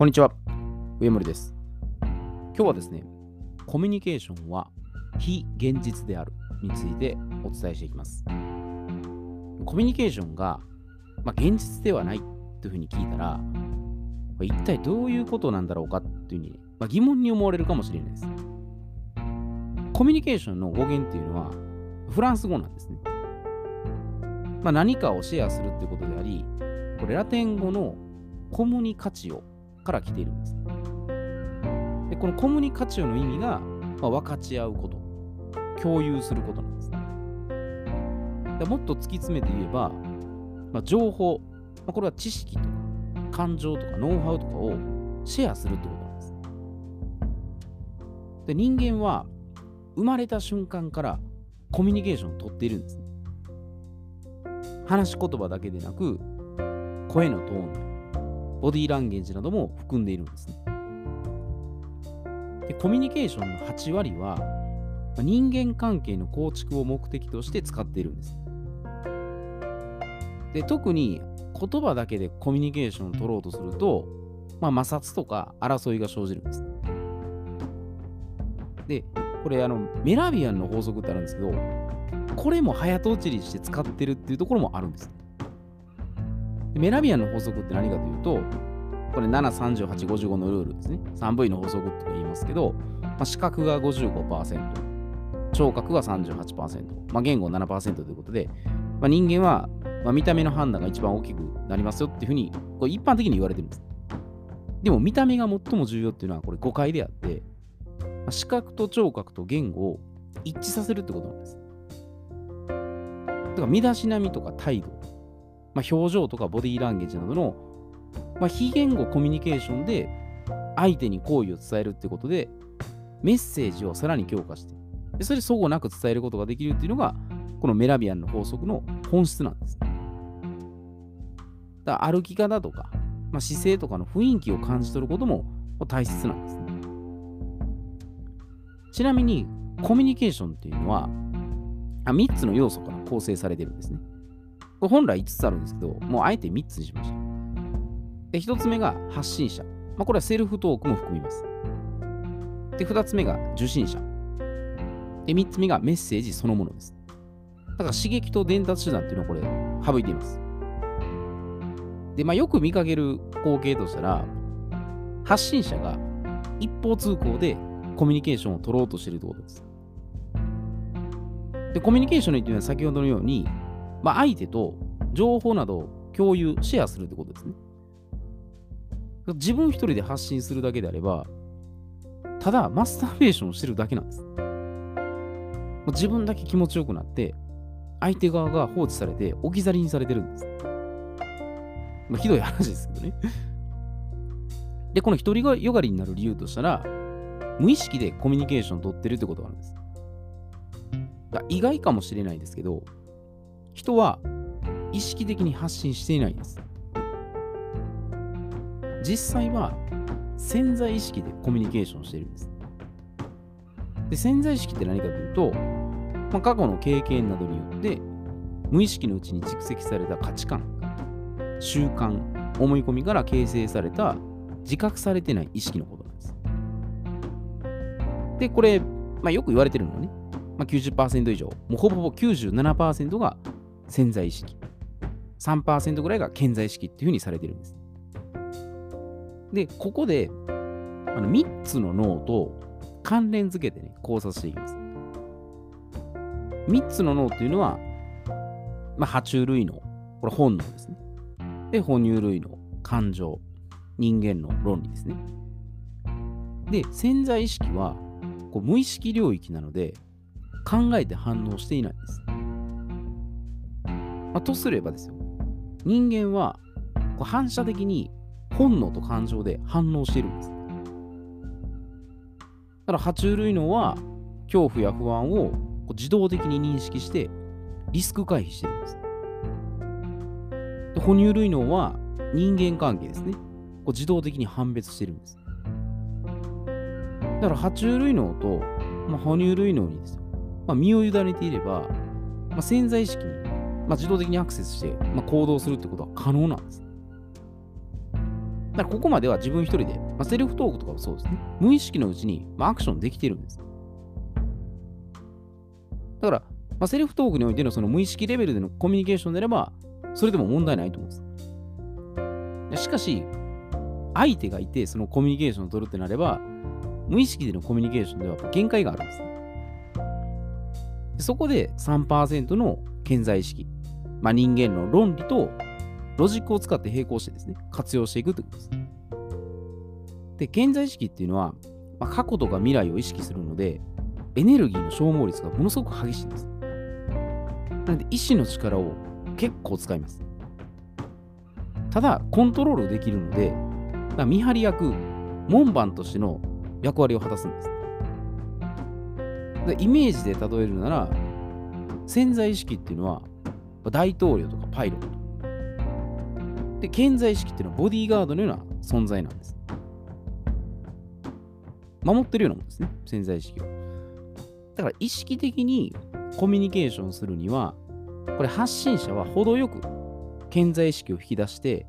こんにちは、上森です。今日はですね、コミュニケーションは非現実であるについてお伝えしていきます。コミュニケーションが、まあ、現実ではないというふうに聞いたら、一体どういうことなんだろうかというふうに、まあ、疑問に思われるかもしれないです。コミュニケーションの語源っていうのはフランス語なんですね。まあ、何かをシェアするっていうことであり、これラテン語のコムニカチオから来ているんです。でこのコムニカチオの意味が、まあ、分かち合うこと、共有することなんです。ねでもっと突き詰めて言えば、まあ、情報、まあ、これは知識とか感情とかノウハウとかをシェアするってことなんです。で人間は生まれた瞬間からコミュニケーションをとっているんです、ね。話し言葉だけでなく、声のトーンボディーランゲージなども含んでいるんですね。でコミュニケーションの8割は人間関係の構築を目的として使っているんです。で特に言葉だけでコミュニケーションを取ろうとすると、まあ、摩擦とか争いが生じるんです。で、これあのメラビアンの法則ってあるんですけど、これも早とちりして使ってるっていうところもあるんです。メラビアンの法則って何かというと、これ7、38、55のルールですね。3V の法則とか言いますけど、まあ、視覚が55%、聴覚が38%、まあ、言語7%ということで、まあ、人間は、まあ、見た目の判断が一番大きくなりますよっていうふうに、これ一般的に言われてるんです。でも見た目が最も重要っていうのはこれ誤解であって、まあ、視覚と聴覚と言語を一致させるってことなんです。だから身だしなみとか態度、まあ、表情とかボディーランゲージなどの、まあ、非言語コミュニケーションで相手に好意を伝えるってことでメッセージをさらに強化してでそれで相互なく伝えることができるっていうのがこのメラビアンの法則の本質なんです。だ歩き方とか、まあ、姿勢とかの雰囲気を感じ取ることも大切なんですね。ちなみにコミュニケーションっていうのは3つの要素から構成されてるんですね。これ本来5つあるんですけど、もうあえて3つにしました。で、1つ目が発信者。まあ、これはセルフトークも含みます。で、2つ目が受信者。で、3つ目がメッセージそのものです。だから刺激と伝達手段っていうのをこれ省いています。で、まあ、よく見かける光景としたら、発信者が一方通行でコミュニケーションを取ろうとしているということです。で、コミュニケーションにというのは先ほどのように、まあ、相手と情報などを共有、シェアするってことですね。自分一人で発信するだけであれば、ただマスターベーションしてるだけなんです。自分だけ気持ちよくなって、相手側が放置されて置き去りにされてるんです。まあ、ひどい話ですけどね。で、この一人がよがりになる理由としたら、無意識でコミュニケーション取ってるってことがあるんです。意外かもしれないですけど、人は意識的に発信していないんです。実際は潜在意識でコミュニケーションしているんです。で潜在意識って何かというと、まあ、過去の経験などによって無意識のうちに蓄積された価値観、習慣、思い込みから形成された自覚されてない意識のことなんです。で、これ、まあ、よく言われてるのはね、まあ、90%以上、もうほぼほぼ97%が潜在意識、3%ぐらいが潜在意識っていうふうにされてるんです。で、ここであの3つの脳と関連づけてね、考察していきます。3つの脳っていうのは、まあ、爬虫類脳、これ本能ですね。で、哺乳類脳、感情、人間の論理ですね。で、潜在意識はこう無意識領域なので、考えて反応していないんです。まあ、とすればですよ、人間はこう反射的に本能と感情で反応しているんです。だから爬虫類脳は恐怖や不安を自動的に認識してリスク回避してるんです。で哺乳類脳は人間関係ですね。こう自動的に判別してるんです。だから爬虫類脳と、まあ、哺乳類脳にですよ、まあ、身を委ねていれば、まあ、潜在意識に、まあ、自動的にアクセスして、まあ、行動するってことは可能なんです。だからここまでは自分一人で、まあ、セルフトークとかもそうですね。無意識のうちに、まあ、アクションできてるんです。だから、まあ、セルフトークにおいてのその無意識レベルでのコミュニケーションであれば、それでも問題ないと思うんです。しかし、相手がいて、そのコミュニケーションを取るってなれば、無意識でのコミュニケーションでは限界があるんです。でそこで3%の健在意識、まあ、人間の論理とロジックを使って並行してですね、活用していくということです。で、健在意識っていうのは、まあ、過去とか未来を意識するので、エネルギーの消耗率がものすごく激しいんです。なので、意志の力を結構使います。ただ、コントロールできるので、見張り役、門番としての役割を果たすんです。でイメージで例えるなら、潜在意識っていうのは、大統領とかパイロット。で、潜在意識っていうのはボディーガードのような存在なんです。守ってるようなもんですね、潜在意識を。だから意識的にコミュニケーションするには、これ発信者は程よく潜在意識を引き出して、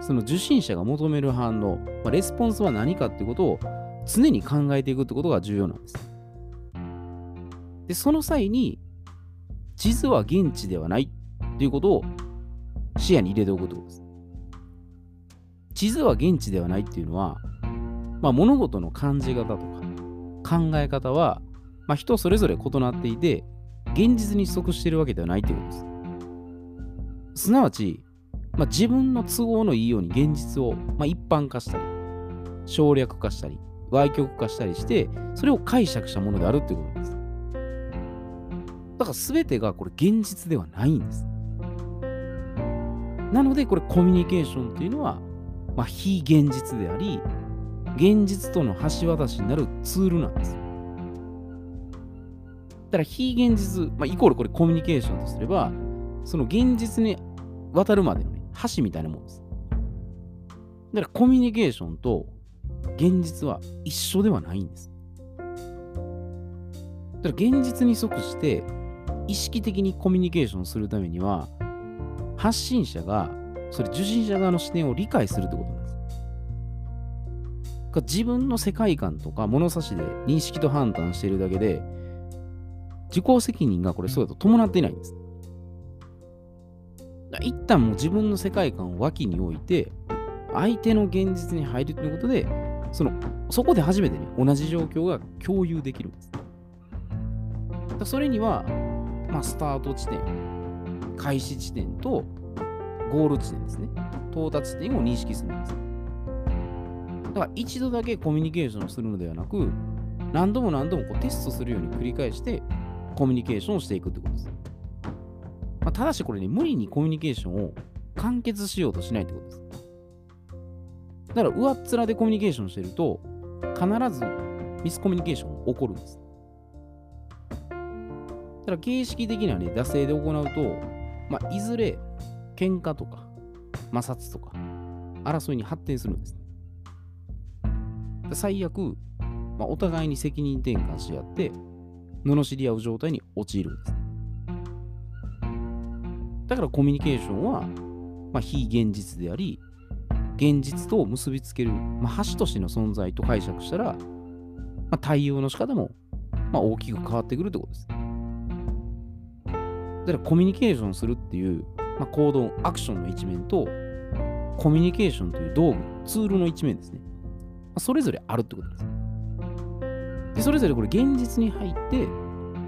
その受信者が求める反応、まあ、レスポンスは何かっていうことを常に考えていくってことが重要なんです。で、その際に、地図は現地ではないっていうことを視野に入れておくってことです。地図は現地ではないっていうのは、まあ、物事の感じ方とか考え方は、まあ、人それぞれ異なっていて、現実に即しているわけではないということです。すなわち、まあ、自分の都合のいいように現実を、まあ、一般化したり、省略化したり、歪曲化したりして、それを解釈したものであるということです。だから全てがこれ現実ではないんです。なので、これコミュニケーションっていうのは、まあ、非現実であり、現実との橋渡しになるツールなんです。だから非現実、まあ、イコールこれコミュニケーションとすれば、その現実に渡るまでのね、橋みたいなもんです。だからコミュニケーションと現実は一緒ではないんです。だから現実に即して意識的にコミュニケーションするためには、発信者がそれ受信者側の視点を理解するってことなんです。自分の世界観とか物差しで認識と判断しているだけで、自己責任がこれそうだと伴っていないんです。一旦もう自分の世界観を脇に置いて、相手の現実に入るということで、そのそこで初めてね、同じ状況が共有できるんです。それには、まあ、スタート地点、開始地点とゴール地点ですね。到達点を認識するんです。だから一度だけコミュニケーションをするのではなく、何度も何度もこうテストするように繰り返してコミュニケーションをしていくってことです。まあ、ただしこれね、無理にコミュニケーションを完結しようとしないってことです。だから上っ面でコミュニケーションしてると、必ずミスコミュニケーションが起こるんです。ただ形式的なね、惰性で行うと、まあ、いずれ喧嘩とか摩擦とか争いに発展するんです。最悪、まあ、お互いに責任転換し合って、罵り合う状態に陥るんです。だからコミュニケーションは、まあ、非現実であり、現実と結びつける、まあ、橋としての存在と解釈したら、まあ、対応の仕方も、まあ、大きく変わってくるってことです。だからコミュニケーションするっていう、まあ、行動、アクションの一面と、コミュニケーションという道具、ツールの一面ですね。それぞれあるってことです。でそれぞれこれ現実に入って、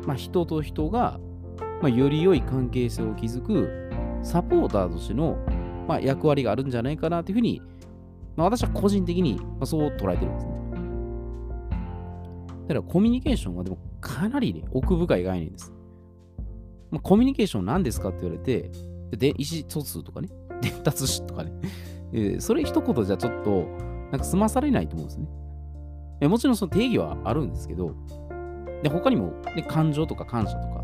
まあ、人と人が、まあ、より良い関係性を築くサポーターとしての、まあ、役割があるんじゃないかなというふうに、まあ、私は個人的に、まあ、そう捉えてるんですね。だからコミュニケーションはでもかなり、ね、奥深い概念です。まあ、コミュニケーション何ですかって言われて、で意思疎通とかね、伝達しとかね、えー、それ一言じゃちょっと、なんか済まされないと思うんですね。えもちろんその定義はあるんですけど、で他にも、ね、感情とか感謝とか、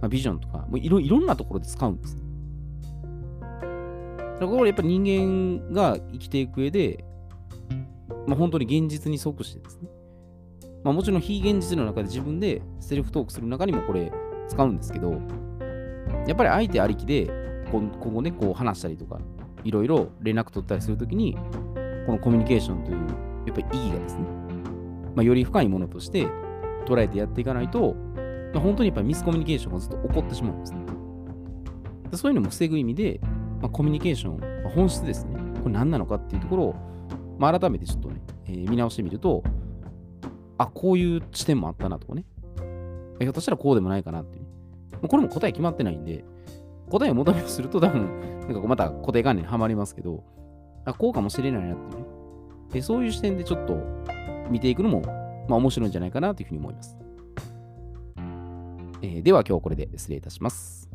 まあ、ビジョンとか、もういろいろんなところで使うんです。ねだからやっぱり人間が生きていく上で、まあ、本当に現実に即してですね。まあ、もちろん非現実の中で自分でセルフトークする中にもこれ使うんですけど、やっぱり相手ありきで今後ね、こう話したりとか、いろいろ連絡取ったりするときに、このコミュニケーションというやっぱり意義がですね、まあ、より深いものとして捉えてやっていかないと、まあ、本当にやっぱりミスコミュニケーションがずっと起こってしまうんですね。そういうのも防ぐ意味で、まあ、コミュニケーション、まあ、本質ですね。これ何なのかっていうところを、まあ、改めてちょっとね、えー、見直してみると、あ、こういう視点もあったなとかね。ひょっとしたらこうでもないかなって、これも答え決まってないんで、答えを求めすると多分、なんかまた固定概念にはまりますけど、あ、こうかもしれないなっていうね。でそういう視点でちょっと見ていくのも、まあ面白いんじゃないかなというふうに思います。えー、では今日これで失礼いたします。